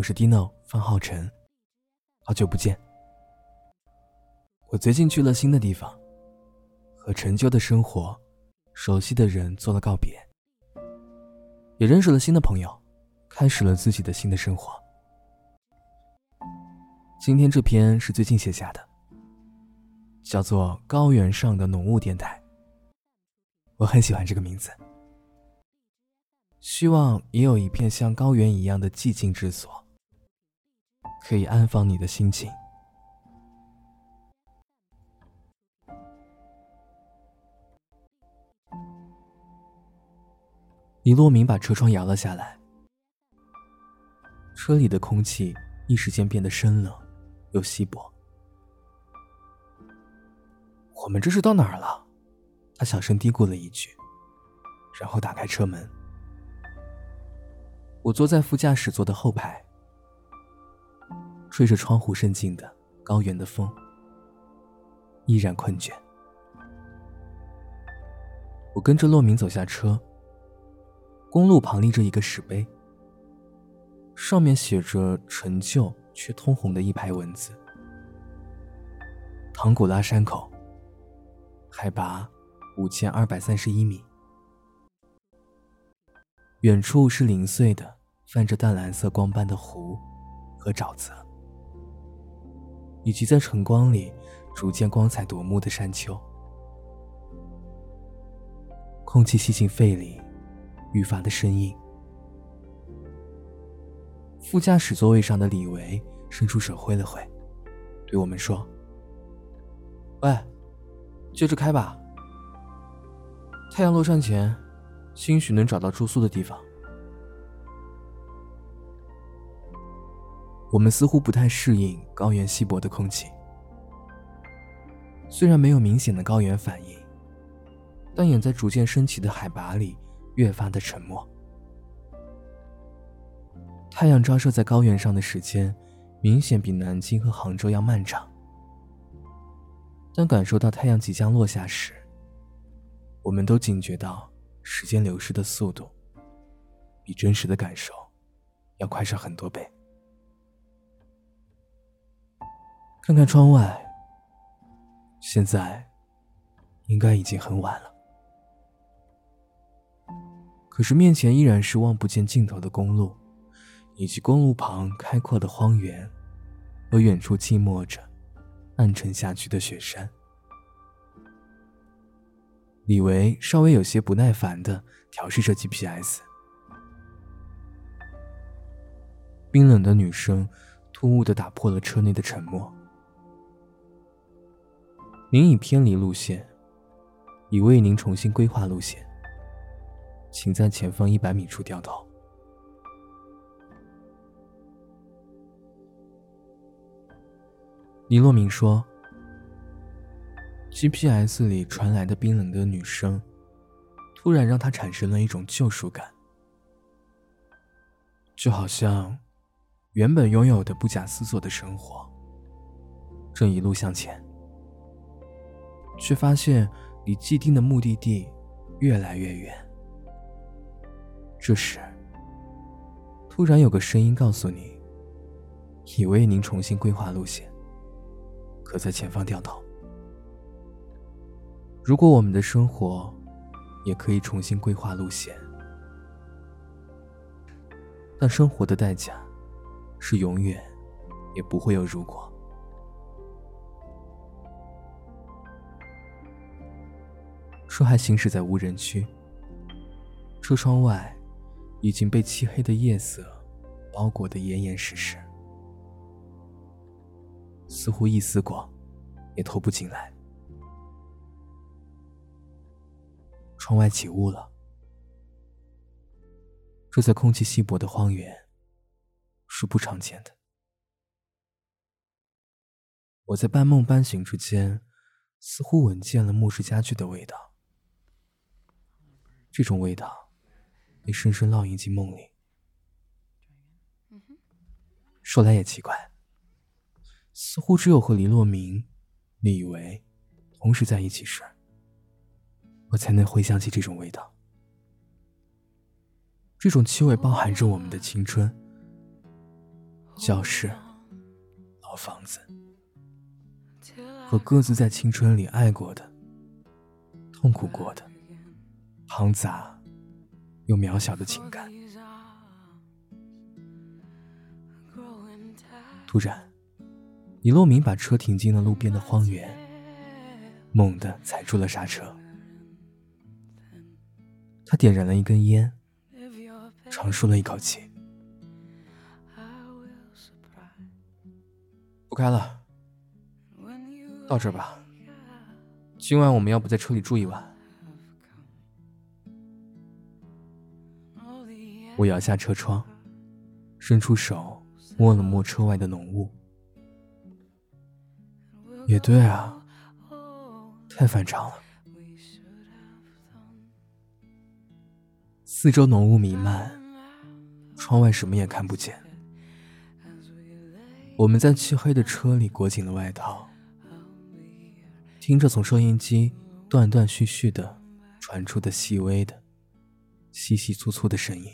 我是 Dino 方浩辰，好久不见。我最近去了新的地方，和陈旧的生活、熟悉的人做了告别，也认识了新的朋友，开始了自己的新的生活。今天这篇是最近写下的，叫做《高原上的浓雾电台》，我很喜欢这个名字。希望也有一片像高原一样的寂静之所，可以安放你的心情。李洛明把车窗摇了下来，车里的空气一时间变得生冷又稀薄。我们这是到哪儿了？他小声嘀咕了一句，然后打开车门。我坐在副驾驶座的后排，吹着窗户渗进的高原的风，依然困倦。我跟着洛明走下车。公路旁立着一个石碑，上面写着陈旧却通红的一排文字：“唐古拉山口，海拔五千二百三十一米。”远处是零碎的、泛着淡蓝色光斑的湖和沼泽，以及在晨光里逐渐光彩夺目的山丘。空气吸进肺里，愈发的生硬。副驾驶座位上的李维伸出手挥了挥，对我们说：“喂，接着开吧。太阳落山前。”兴许能找到住宿的地方。我们似乎不太适应高原稀薄的空气，虽然没有明显的高原反应，但也在逐渐升起的海拔里越发的沉默。太阳照射在高原上的时间，明显比南京和杭州要漫长。当感受到太阳即将落下时，我们都警觉到。时间流逝的速度，比真实的感受要快上很多倍。看看窗外，现在应该已经很晚了，可是面前依然是望不见尽头的公路，以及公路旁开阔的荒原，和远处静默着、暗沉下去的雪山。李维稍微有些不耐烦的调试着 GPS，冰冷的女声突兀的打破了车内的沉默。您已偏离路线，已为您重新规划路线，请在前方一百米处掉头。李洛明说。GPS 里传来的冰冷的女声，突然让他产生了一种救赎感，就好像原本拥有的不假思索的生活，正一路向前，却发现离既定的目的地越来越远。这时，突然有个声音告诉你：“已为您重新规划路线，可在前方掉头。”如果我们的生活也可以重新规划路线，但生活的代价是永远也不会有如果。车还行驶在无人区，车窗外已经被漆黑的夜色包裹得严严实实，似乎一丝光也透不进来。窗外起雾了，这在空气稀薄的荒原是不常见的。我在半梦半醒之间，似乎闻见了木质家具的味道。这种味道被深深烙印进梦里。说来也奇怪，似乎只有和林洛明、李维同时在一起时。我才能回想起这种味道，这种气味包含着我们的青春，教室、老房子，和各自在青春里爱过的、痛苦过的、庞杂又渺小的情感。突然，李洛明把车停进了路边的荒原，猛地踩住了刹车。他点燃了一根烟，长舒了一口气。不开了，到这吧。今晚我们要不在车里住一晚？我摇下车窗，伸出手。摸了摸车外的浓雾，也对啊，太反常了。四周浓雾弥漫，窗外什么也看不见。我们在漆黑的车里裹紧了外套，听着从收音机断断续续的传出的细微的、稀稀粗粗的声音。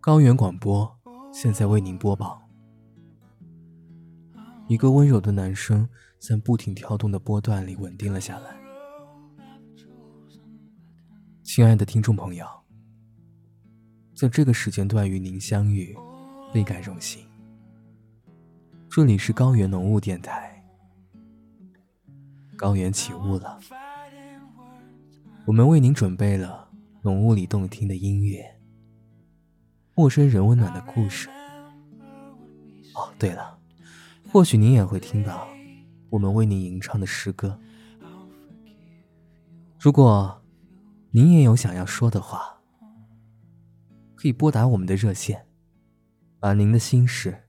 高原广播现在为您播报。一个温柔的男声在不停跳动的波段里稳定了下来。亲爱的听众朋友，在这个时间段与您相遇，倍感荣幸。这里是高原浓雾电台。高原起雾了，我们为您准备了浓雾里动听的音乐。陌生人温暖的故事。哦，对了，或许您也会听到我们为您吟唱的诗歌。如果您也有想要说的话，可以拨打我们的热线，把您的心事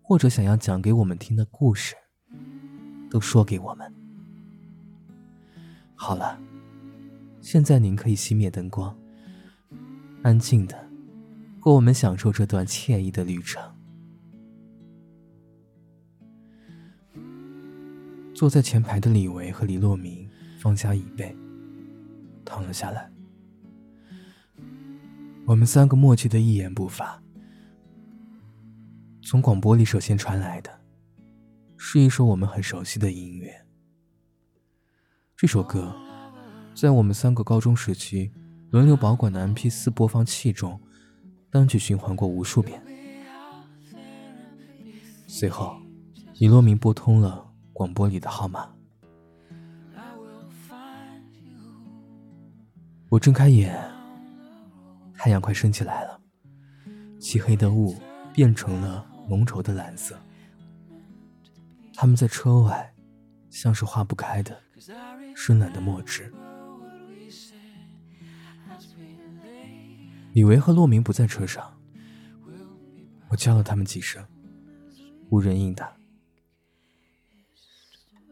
或者想要讲给我们听的故事都说给我们。好了，现在您可以熄灭灯光，安静的。和我们享受这段惬意的旅程。坐在前排的李维和李洛明放下椅背，躺了下来。我们三个默契的一言不发。从广播里首先传来的，是一首我们很熟悉的音乐。这首歌，在我们三个高中时期轮流保管的 M P 四播放器中。单曲循环过无数遍。随后，李洛明拨通了广播里的号码。我睁开眼，太阳快升起来了，漆黑的雾变成了浓稠的蓝色。他们在车外，像是化不开的深蓝的墨汁。李维和洛明不在车上，我叫了他们几声，无人应答。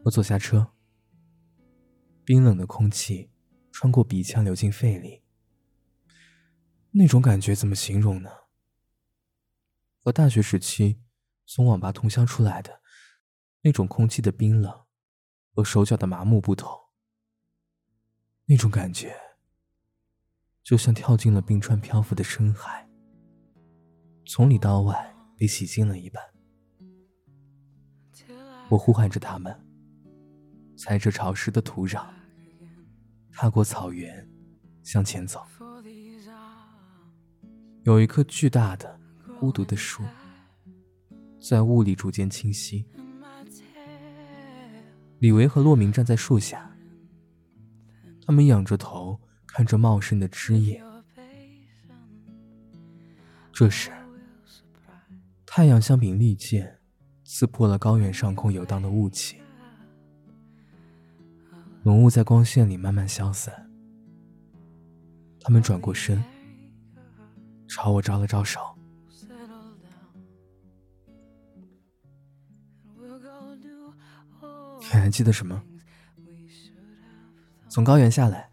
我坐下车，冰冷的空气穿过鼻腔流进肺里，那种感觉怎么形容呢？和大学时期从网吧通宵出来的那种空气的冰冷和手脚的麻木不同，那种感觉。就像跳进了冰川漂浮的深海，从里到外被洗净了一般。我呼喊着他们，踩着潮湿的土壤，踏过草原，向前走。有一棵巨大的、孤独的树，在雾里逐渐清晰。李维和洛明站在树下，他们仰着头。看着茂盛的枝叶，这时，太阳像柄利剑，刺破了高原上空游荡的雾气，浓雾在光线里慢慢消散。他们转过身，朝我招了招手。你还记得什么？从高原下来。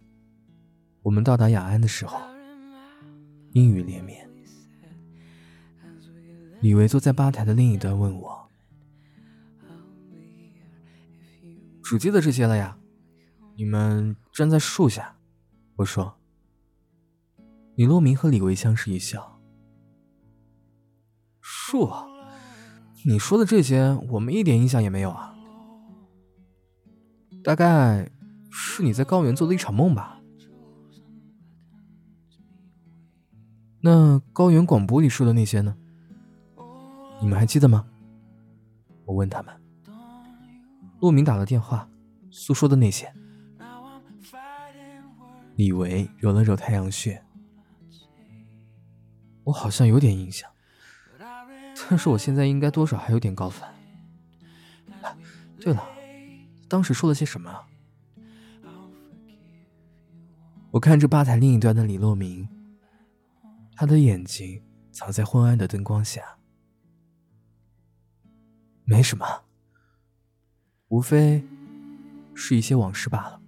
我们到达雅安的时候，阴雨连绵。李维坐在吧台的另一端问我：“只记得这些了呀？”你们站在树下，我说。李洛明和李维相视一笑，树？你说的这些，我们一点印象也没有啊。大概是你在高原做的一场梦吧？那高原广播里说的那些呢？你们还记得吗？我问他们。陆明打了电话，诉说的那些。李维揉了揉太阳穴。我好像有点印象，但是我现在应该多少还有点高反。对了，当时说了些什么？我看着吧台另一端的李洛明，他的眼睛藏在昏暗的灯光下。没什么，无非是一些往事罢了。